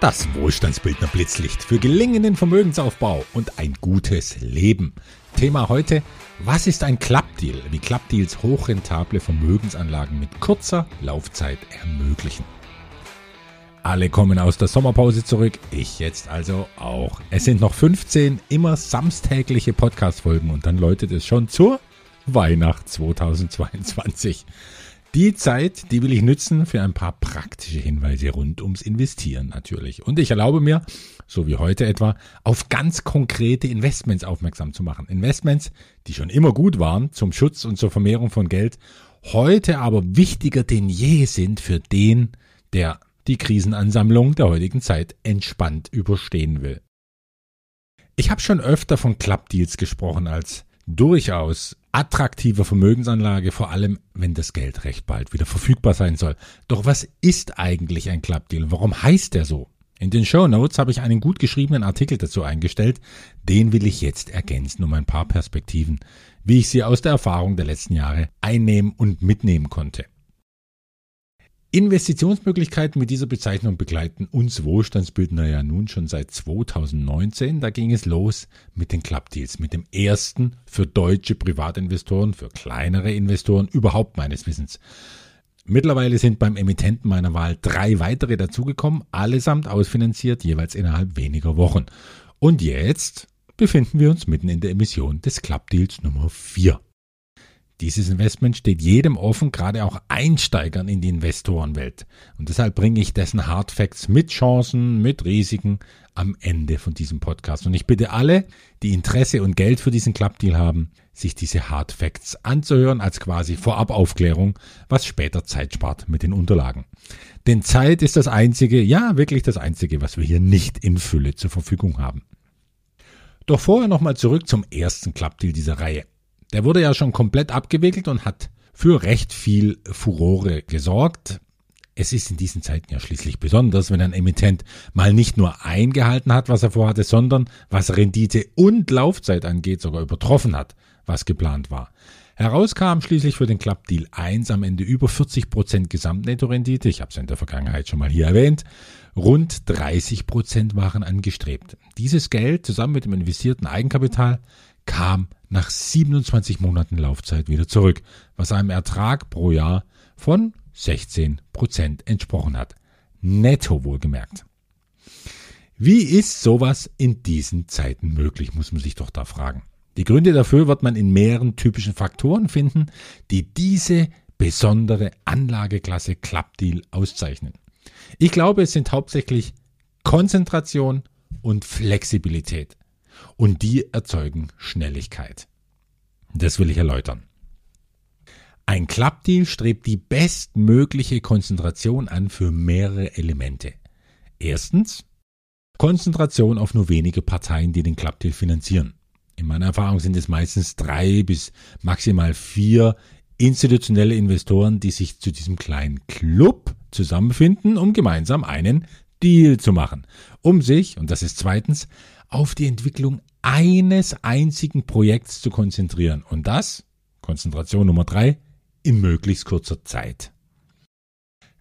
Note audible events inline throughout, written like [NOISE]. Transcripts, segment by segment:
Das Wohlstandsbildner Blitzlicht für gelingenden Vermögensaufbau und ein gutes Leben. Thema heute, was ist ein Klappdeal? Wie Klappdeals hochrentable Vermögensanlagen mit kurzer Laufzeit ermöglichen. Alle kommen aus der Sommerpause zurück, ich jetzt also auch. Es sind noch 15 immer samstägliche Podcast-Folgen und dann läutet es schon zur Weihnacht 2022. Die Zeit, die will ich nützen für ein paar praktische Hinweise rund ums Investieren natürlich. Und ich erlaube mir, so wie heute etwa, auf ganz konkrete Investments aufmerksam zu machen. Investments, die schon immer gut waren zum Schutz und zur Vermehrung von Geld, heute aber wichtiger denn je sind für den, der die Krisenansammlung der heutigen Zeit entspannt überstehen will. Ich habe schon öfter von Club-Deals gesprochen als durchaus attraktive Vermögensanlage, vor allem wenn das Geld recht bald wieder verfügbar sein soll. Doch was ist eigentlich ein Club-Deal und warum heißt der so? In den Show Notes habe ich einen gut geschriebenen Artikel dazu eingestellt. Den will ich jetzt ergänzen um ein paar Perspektiven, wie ich sie aus der Erfahrung der letzten Jahre einnehmen und mitnehmen konnte. Investitionsmöglichkeiten mit dieser Bezeichnung begleiten uns Wohlstandsbildner ja nun schon seit 2019. Da ging es los mit den Clubdeals, mit dem ersten für deutsche Privatinvestoren, für kleinere Investoren überhaupt meines Wissens. Mittlerweile sind beim Emittenten meiner Wahl drei weitere dazugekommen, allesamt ausfinanziert, jeweils innerhalb weniger Wochen. Und jetzt befinden wir uns mitten in der Emission des Clubdeals Nummer 4. Dieses Investment steht jedem offen, gerade auch Einsteigern in die Investorenwelt. Und deshalb bringe ich dessen Hard Facts mit Chancen, mit Risiken am Ende von diesem Podcast. Und ich bitte alle, die Interesse und Geld für diesen Clubdeal haben, sich diese Hard Facts anzuhören als quasi Vorabaufklärung, was später Zeit spart mit den Unterlagen. Denn Zeit ist das einzige, ja wirklich das einzige, was wir hier nicht in Fülle zur Verfügung haben. Doch vorher nochmal zurück zum ersten Clubdeal dieser Reihe. Der wurde ja schon komplett abgewickelt und hat für recht viel Furore gesorgt. Es ist in diesen Zeiten ja schließlich besonders, wenn ein Emittent mal nicht nur eingehalten hat, was er vorhatte, sondern was Rendite und Laufzeit angeht, sogar übertroffen hat, was geplant war. Heraus kam schließlich für den Club Deal 1 am Ende über 40 Prozent Gesamtnettorendite, ich habe es in der Vergangenheit schon mal hier erwähnt, rund 30 Prozent waren angestrebt. Dieses Geld zusammen mit dem investierten Eigenkapital kam nach 27 Monaten Laufzeit wieder zurück, was einem Ertrag pro Jahr von 16 Prozent entsprochen hat. Netto wohlgemerkt. Wie ist sowas in diesen Zeiten möglich, muss man sich doch da fragen. Die Gründe dafür wird man in mehreren typischen Faktoren finden, die diese besondere Anlageklasse Clubdeal auszeichnen. Ich glaube, es sind hauptsächlich Konzentration und Flexibilität und die erzeugen Schnelligkeit. Das will ich erläutern. Ein Clubdeal strebt die bestmögliche Konzentration an für mehrere Elemente. Erstens Konzentration auf nur wenige Parteien, die den Clubdeal finanzieren. In meiner Erfahrung sind es meistens drei bis maximal vier institutionelle Investoren, die sich zu diesem kleinen Club zusammenfinden, um gemeinsam einen Deal zu machen, um sich, und das ist zweitens, auf die Entwicklung eines einzigen Projekts zu konzentrieren. Und das, Konzentration Nummer drei, in möglichst kurzer Zeit.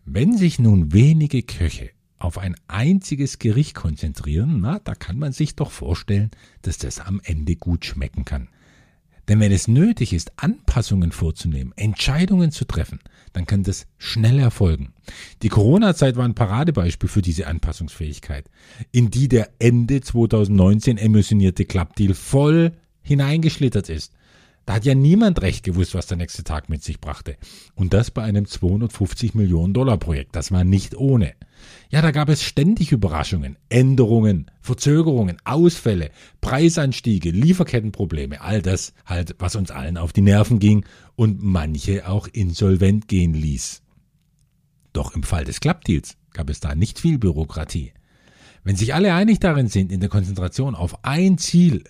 Wenn sich nun wenige Köche auf ein einziges Gericht konzentrieren, na, da kann man sich doch vorstellen, dass das am Ende gut schmecken kann. Denn wenn es nötig ist, Anpassungen vorzunehmen, Entscheidungen zu treffen, dann kann das schnell erfolgen. Die Corona-Zeit war ein Paradebeispiel für diese Anpassungsfähigkeit, in die der Ende 2019 emissionierte Clubdeal voll hineingeschlittert ist. Da hat ja niemand recht gewusst, was der nächste Tag mit sich brachte. Und das bei einem 250 Millionen Dollar Projekt. Das war nicht ohne. Ja, da gab es ständig Überraschungen, Änderungen, Verzögerungen, Ausfälle, Preisanstiege, Lieferkettenprobleme, all das halt, was uns allen auf die Nerven ging und manche auch insolvent gehen ließ. Doch im Fall des Klappdeals gab es da nicht viel Bürokratie. Wenn sich alle einig darin sind, in der Konzentration auf ein Ziel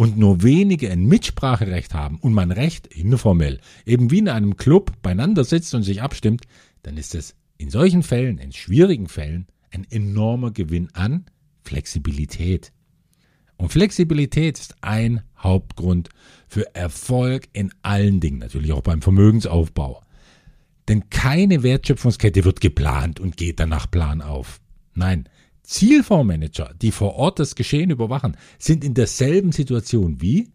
und nur wenige ein Mitspracherecht haben und man recht informell, eben wie in einem Club beieinander sitzt und sich abstimmt, dann ist es in solchen Fällen, in schwierigen Fällen, ein enormer Gewinn an Flexibilität. Und Flexibilität ist ein Hauptgrund für Erfolg in allen Dingen, natürlich auch beim Vermögensaufbau. Denn keine Wertschöpfungskette wird geplant und geht dann nach Plan auf. Nein, Zielfondsmanager, die vor Ort das Geschehen überwachen, sind in derselben Situation wie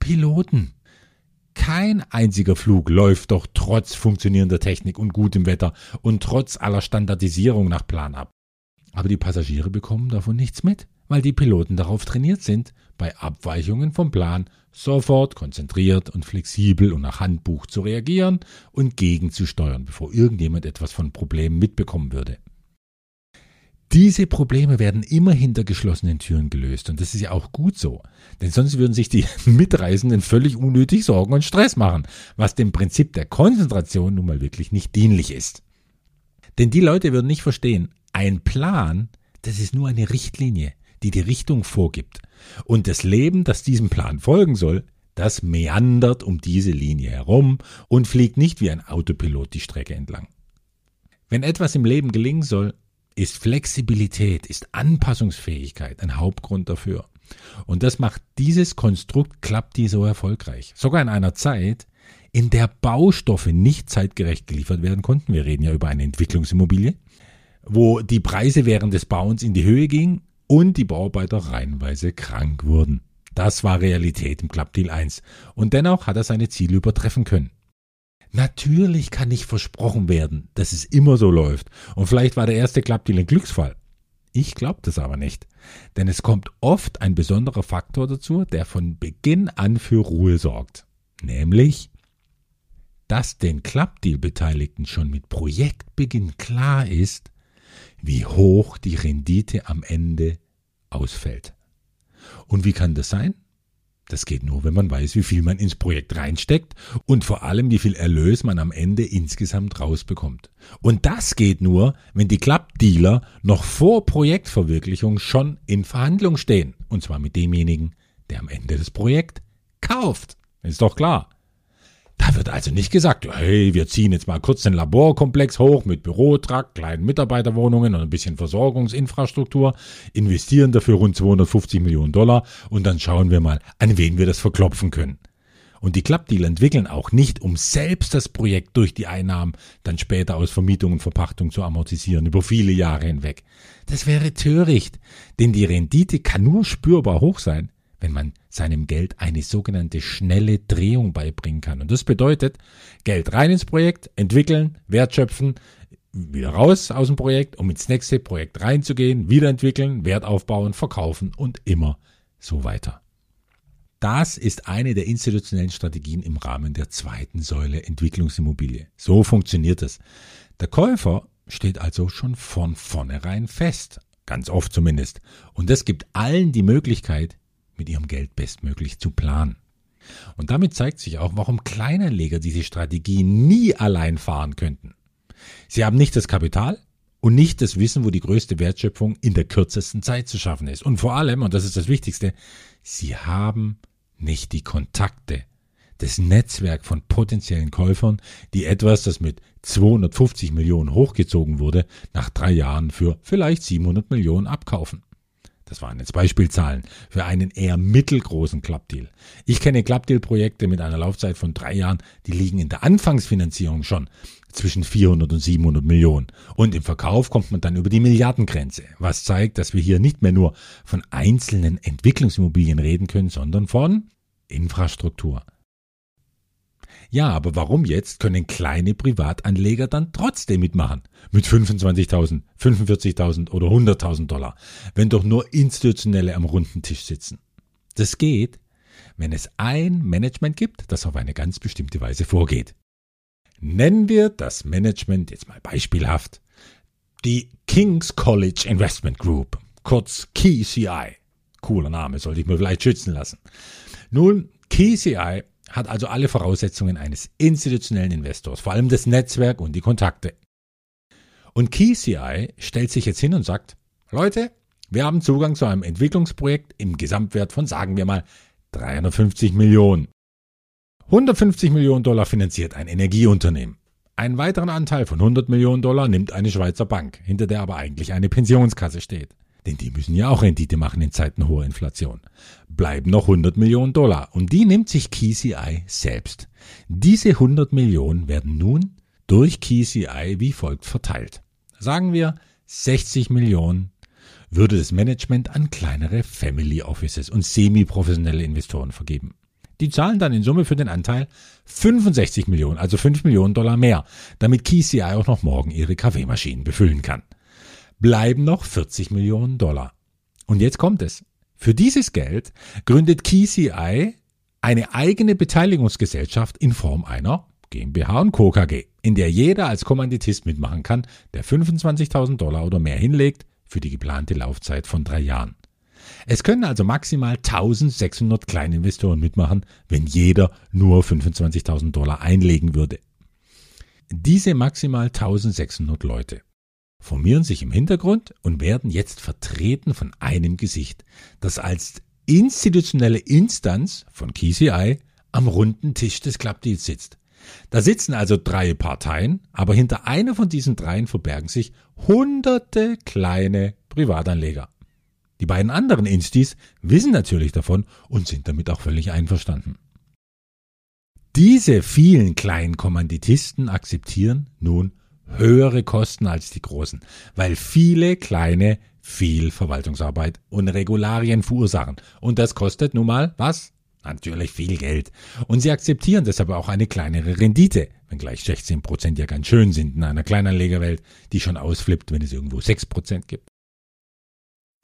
Piloten. Kein einziger Flug läuft doch trotz funktionierender Technik und gutem Wetter und trotz aller Standardisierung nach Plan ab. Aber die Passagiere bekommen davon nichts mit, weil die Piloten darauf trainiert sind, bei Abweichungen vom Plan sofort konzentriert und flexibel und nach Handbuch zu reagieren und gegenzusteuern, bevor irgendjemand etwas von Problemen mitbekommen würde. Diese Probleme werden immer hinter geschlossenen Türen gelöst und das ist ja auch gut so, denn sonst würden sich die [LAUGHS] Mitreisenden völlig unnötig Sorgen und Stress machen, was dem Prinzip der Konzentration nun mal wirklich nicht dienlich ist. Denn die Leute würden nicht verstehen, ein Plan, das ist nur eine Richtlinie, die die Richtung vorgibt. Und das Leben, das diesem Plan folgen soll, das meandert um diese Linie herum und fliegt nicht wie ein Autopilot die Strecke entlang. Wenn etwas im Leben gelingen soll, ist Flexibilität, ist Anpassungsfähigkeit ein Hauptgrund dafür. Und das macht dieses Konstrukt klappt die so erfolgreich. Sogar in einer Zeit, in der Baustoffe nicht zeitgerecht geliefert werden konnten. Wir reden ja über eine Entwicklungsimmobilie, wo die Preise während des Bauens in die Höhe gingen und die Bauarbeiter reihenweise krank wurden. Das war Realität im Clubdeal 1. Und dennoch hat er seine Ziele übertreffen können. Natürlich kann nicht versprochen werden, dass es immer so läuft. Und vielleicht war der erste Klappdeal ein Glücksfall. Ich glaube das aber nicht. Denn es kommt oft ein besonderer Faktor dazu, der von Beginn an für Ruhe sorgt. Nämlich, dass den Klappdeal-Beteiligten schon mit Projektbeginn klar ist, wie hoch die Rendite am Ende ausfällt. Und wie kann das sein? Das geht nur, wenn man weiß, wie viel man ins Projekt reinsteckt und vor allem, wie viel Erlös man am Ende insgesamt rausbekommt. Und das geht nur, wenn die Clubdealer noch vor Projektverwirklichung schon in Verhandlung stehen. Und zwar mit demjenigen, der am Ende das Projekt kauft. Ist doch klar. Da wird also nicht gesagt, hey, wir ziehen jetzt mal kurz den Laborkomplex hoch mit Bürotrakt, kleinen Mitarbeiterwohnungen und ein bisschen Versorgungsinfrastruktur, investieren dafür rund 250 Millionen Dollar und dann schauen wir mal, an wen wir das verklopfen können. Und die Clubdeal entwickeln auch nicht, um selbst das Projekt durch die Einnahmen dann später aus Vermietung und Verpachtung zu amortisieren, über viele Jahre hinweg. Das wäre töricht, denn die Rendite kann nur spürbar hoch sein, wenn man seinem Geld eine sogenannte schnelle Drehung beibringen kann. Und das bedeutet, Geld rein ins Projekt, entwickeln, wertschöpfen, wieder raus aus dem Projekt, um ins nächste Projekt reinzugehen, wieder entwickeln, Wert aufbauen, verkaufen und immer so weiter. Das ist eine der institutionellen Strategien im Rahmen der zweiten Säule Entwicklungsimmobilie. So funktioniert es. Der Käufer steht also schon von vornherein fest, ganz oft zumindest. Und das gibt allen die Möglichkeit, mit ihrem Geld bestmöglich zu planen. Und damit zeigt sich auch, warum Kleinanleger diese Strategie nie allein fahren könnten. Sie haben nicht das Kapital und nicht das Wissen, wo die größte Wertschöpfung in der kürzesten Zeit zu schaffen ist. Und vor allem, und das ist das Wichtigste, sie haben nicht die Kontakte, das Netzwerk von potenziellen Käufern, die etwas, das mit 250 Millionen hochgezogen wurde, nach drei Jahren für vielleicht 700 Millionen abkaufen. Das waren jetzt Beispielzahlen für einen eher mittelgroßen Clubdeal. Ich kenne Clubdeal-Projekte mit einer Laufzeit von drei Jahren, die liegen in der Anfangsfinanzierung schon zwischen 400 und 700 Millionen. Und im Verkauf kommt man dann über die Milliardengrenze, was zeigt, dass wir hier nicht mehr nur von einzelnen Entwicklungsimmobilien reden können, sondern von Infrastruktur. Ja, aber warum jetzt können kleine Privatanleger dann trotzdem mitmachen? Mit 25.000, 45.000 oder 100.000 Dollar, wenn doch nur Institutionelle am runden Tisch sitzen. Das geht, wenn es ein Management gibt, das auf eine ganz bestimmte Weise vorgeht. Nennen wir das Management jetzt mal beispielhaft die King's College Investment Group, kurz KCI. Cooler Name, sollte ich mir vielleicht schützen lassen. Nun, KCI hat also alle Voraussetzungen eines institutionellen Investors, vor allem das Netzwerk und die Kontakte. Und KeyCI stellt sich jetzt hin und sagt, Leute, wir haben Zugang zu einem Entwicklungsprojekt im Gesamtwert von, sagen wir mal, 350 Millionen. 150 Millionen Dollar finanziert ein Energieunternehmen. Einen weiteren Anteil von 100 Millionen Dollar nimmt eine Schweizer Bank, hinter der aber eigentlich eine Pensionskasse steht. Denn die müssen ja auch Rendite machen in Zeiten hoher Inflation. Bleiben noch 100 Millionen Dollar und die nimmt sich KCI selbst. Diese 100 Millionen werden nun durch KCI wie folgt verteilt. Sagen wir 60 Millionen würde das Management an kleinere Family Offices und semi-professionelle Investoren vergeben. Die zahlen dann in Summe für den Anteil 65 Millionen, also 5 Millionen Dollar mehr, damit KCI auch noch morgen ihre Kaffeemaschinen befüllen kann. Bleiben noch 40 Millionen Dollar. Und jetzt kommt es. Für dieses Geld gründet KCI eine eigene Beteiligungsgesellschaft in Form einer GmbH und Co. KG, in der jeder als Kommanditist mitmachen kann, der 25.000 Dollar oder mehr hinlegt für die geplante Laufzeit von drei Jahren. Es können also maximal 1600 Kleininvestoren mitmachen, wenn jeder nur 25.000 Dollar einlegen würde. Diese maximal 1600 Leute formieren sich im Hintergrund und werden jetzt vertreten von einem Gesicht, das als institutionelle Instanz von KCI am runden Tisch des Clubdeals sitzt. Da sitzen also drei Parteien, aber hinter einer von diesen dreien verbergen sich hunderte kleine Privatanleger. Die beiden anderen Instis wissen natürlich davon und sind damit auch völlig einverstanden. Diese vielen kleinen Kommanditisten akzeptieren nun höhere Kosten als die großen, weil viele kleine viel Verwaltungsarbeit und Regularien verursachen. Und das kostet nun mal was? Natürlich viel Geld. Und sie akzeptieren deshalb auch eine kleinere Rendite, wenngleich 16 Prozent ja ganz schön sind in einer Kleinanlegerwelt, die schon ausflippt, wenn es irgendwo 6 Prozent gibt.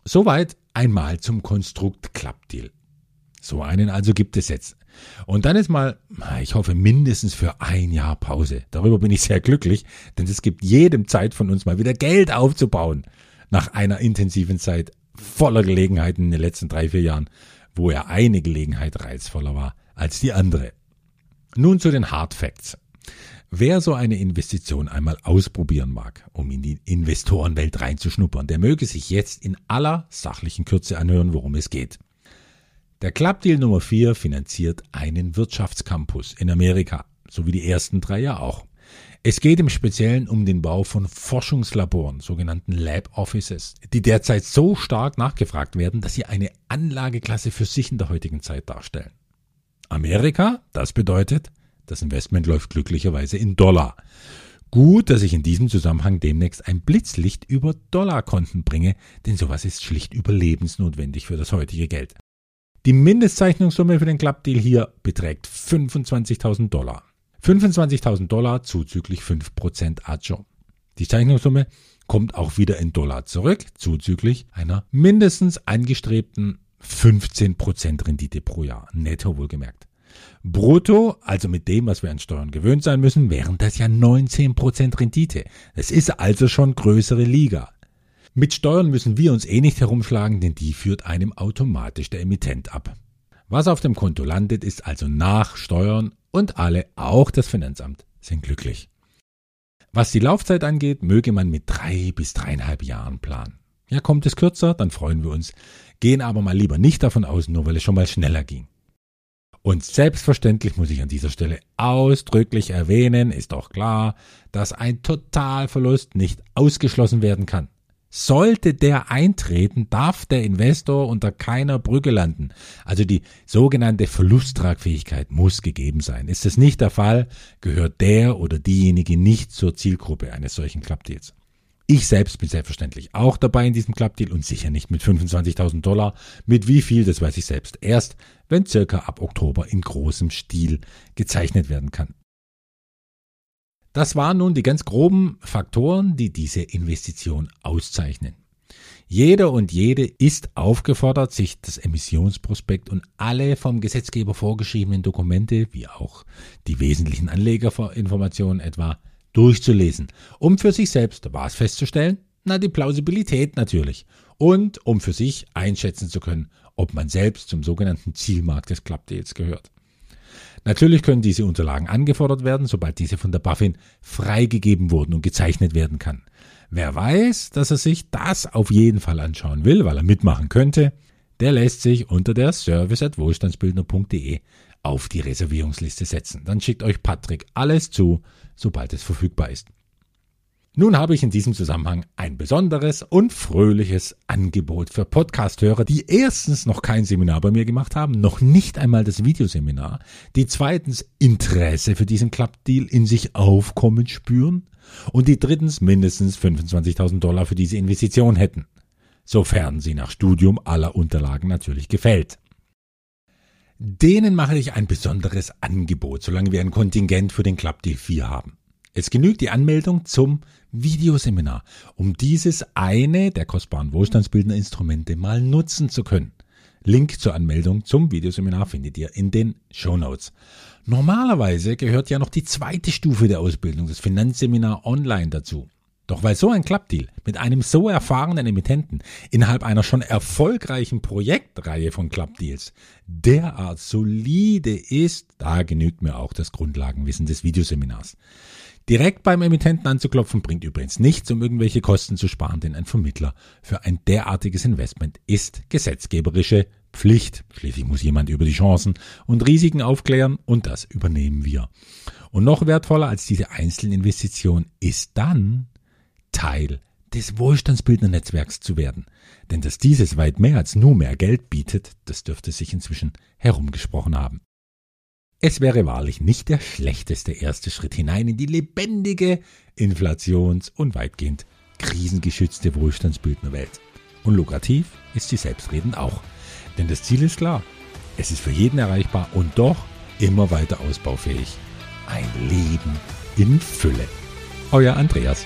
Soweit einmal zum Konstrukt Klappdeal. So einen also gibt es jetzt. Und dann ist mal, ich hoffe, mindestens für ein Jahr Pause. Darüber bin ich sehr glücklich, denn es gibt jedem Zeit von uns mal wieder Geld aufzubauen. Nach einer intensiven Zeit voller Gelegenheiten in den letzten drei, vier Jahren, wo ja eine Gelegenheit reizvoller war als die andere. Nun zu den Hard Facts. Wer so eine Investition einmal ausprobieren mag, um in die Investorenwelt reinzuschnuppern, der möge sich jetzt in aller sachlichen Kürze anhören, worum es geht. Der Clubdeal Nummer 4 finanziert einen Wirtschaftscampus in Amerika, so wie die ersten drei ja auch. Es geht im Speziellen um den Bau von Forschungslaboren, sogenannten Lab Offices, die derzeit so stark nachgefragt werden, dass sie eine Anlageklasse für sich in der heutigen Zeit darstellen. Amerika, das bedeutet, das Investment läuft glücklicherweise in Dollar. Gut, dass ich in diesem Zusammenhang demnächst ein Blitzlicht über Dollarkonten bringe, denn sowas ist schlicht überlebensnotwendig für das heutige Geld. Die Mindestzeichnungssumme für den Clubdeal hier beträgt 25.000 Dollar. 25.000 Dollar zuzüglich 5% Aggio. Die Zeichnungssumme kommt auch wieder in Dollar zurück, zuzüglich einer mindestens angestrebten 15% Rendite pro Jahr, netto wohlgemerkt. Brutto, also mit dem, was wir an Steuern gewöhnt sein müssen, wären das ja 19% Rendite. Es ist also schon größere Liga. Mit Steuern müssen wir uns eh nicht herumschlagen, denn die führt einem automatisch der Emittent ab. Was auf dem Konto landet, ist also nach Steuern und alle, auch das Finanzamt, sind glücklich. Was die Laufzeit angeht, möge man mit drei bis dreieinhalb Jahren planen. Ja, kommt es kürzer, dann freuen wir uns, gehen aber mal lieber nicht davon aus, nur weil es schon mal schneller ging. Und selbstverständlich muss ich an dieser Stelle ausdrücklich erwähnen, ist doch klar, dass ein Totalverlust nicht ausgeschlossen werden kann. Sollte der eintreten, darf der Investor unter keiner Brücke landen. Also die sogenannte Verlusttragfähigkeit muss gegeben sein. Ist es nicht der Fall, gehört der oder diejenige nicht zur Zielgruppe eines solchen Clubdeals. Ich selbst bin selbstverständlich auch dabei in diesem Clubdeal und sicher nicht mit 25.000 Dollar. Mit wie viel, das weiß ich selbst erst, wenn circa ab Oktober in großem Stil gezeichnet werden kann. Das waren nun die ganz groben Faktoren, die diese Investition auszeichnen. Jeder und jede ist aufgefordert, sich das Emissionsprospekt und alle vom Gesetzgeber vorgeschriebenen Dokumente, wie auch die wesentlichen Anlegerinformationen etwa, durchzulesen, um für sich selbst was festzustellen? Na, die Plausibilität natürlich. Und um für sich einschätzen zu können, ob man selbst zum sogenannten Zielmarkt des Clubdeals gehört. Natürlich können diese Unterlagen angefordert werden, sobald diese von der Buffin freigegeben wurden und gezeichnet werden kann. Wer weiß, dass er sich das auf jeden Fall anschauen will, weil er mitmachen könnte, der lässt sich unter der service at wohlstandsbildner.de auf die Reservierungsliste setzen. Dann schickt euch Patrick alles zu, sobald es verfügbar ist. Nun habe ich in diesem Zusammenhang ein besonderes und fröhliches Angebot für Podcasthörer, die erstens noch kein Seminar bei mir gemacht haben, noch nicht einmal das Videoseminar, die zweitens Interesse für diesen Clubdeal in sich aufkommen spüren und die drittens mindestens 25.000 Dollar für diese Investition hätten. sofern sie nach Studium aller Unterlagen natürlich gefällt. Denen mache ich ein besonderes Angebot, solange wir ein Kontingent für den Club D4 haben. Es genügt die Anmeldung zum Videoseminar, um dieses eine der kostbaren wohlstandsbildenden Instrumente mal nutzen zu können. Link zur Anmeldung zum Videoseminar findet ihr in den Show Notes. Normalerweise gehört ja noch die zweite Stufe der Ausbildung, das Finanzseminar online dazu. Doch weil so ein Klappdeal mit einem so erfahrenen Emittenten innerhalb einer schon erfolgreichen Projektreihe von Klappdeals derart solide ist, da genügt mir auch das Grundlagenwissen des Videoseminars. Direkt beim Emittenten anzuklopfen bringt übrigens nichts, um irgendwelche Kosten zu sparen, denn ein Vermittler für ein derartiges Investment ist gesetzgeberische Pflicht. Schließlich muss jemand über die Chancen und Risiken aufklären und das übernehmen wir. Und noch wertvoller als diese Einzelinvestition ist dann Teil des Wohlstandsbildnernetzwerks zu werden. Denn dass dieses weit mehr als nur mehr Geld bietet, das dürfte sich inzwischen herumgesprochen haben. Es wäre wahrlich nicht der schlechteste erste Schritt hinein in die lebendige, inflations- und weitgehend krisengeschützte Wohlstandsbildnerwelt. Und lukrativ ist sie selbstredend auch. Denn das Ziel ist klar. Es ist für jeden erreichbar und doch immer weiter ausbaufähig. Ein Leben in Fülle. Euer Andreas.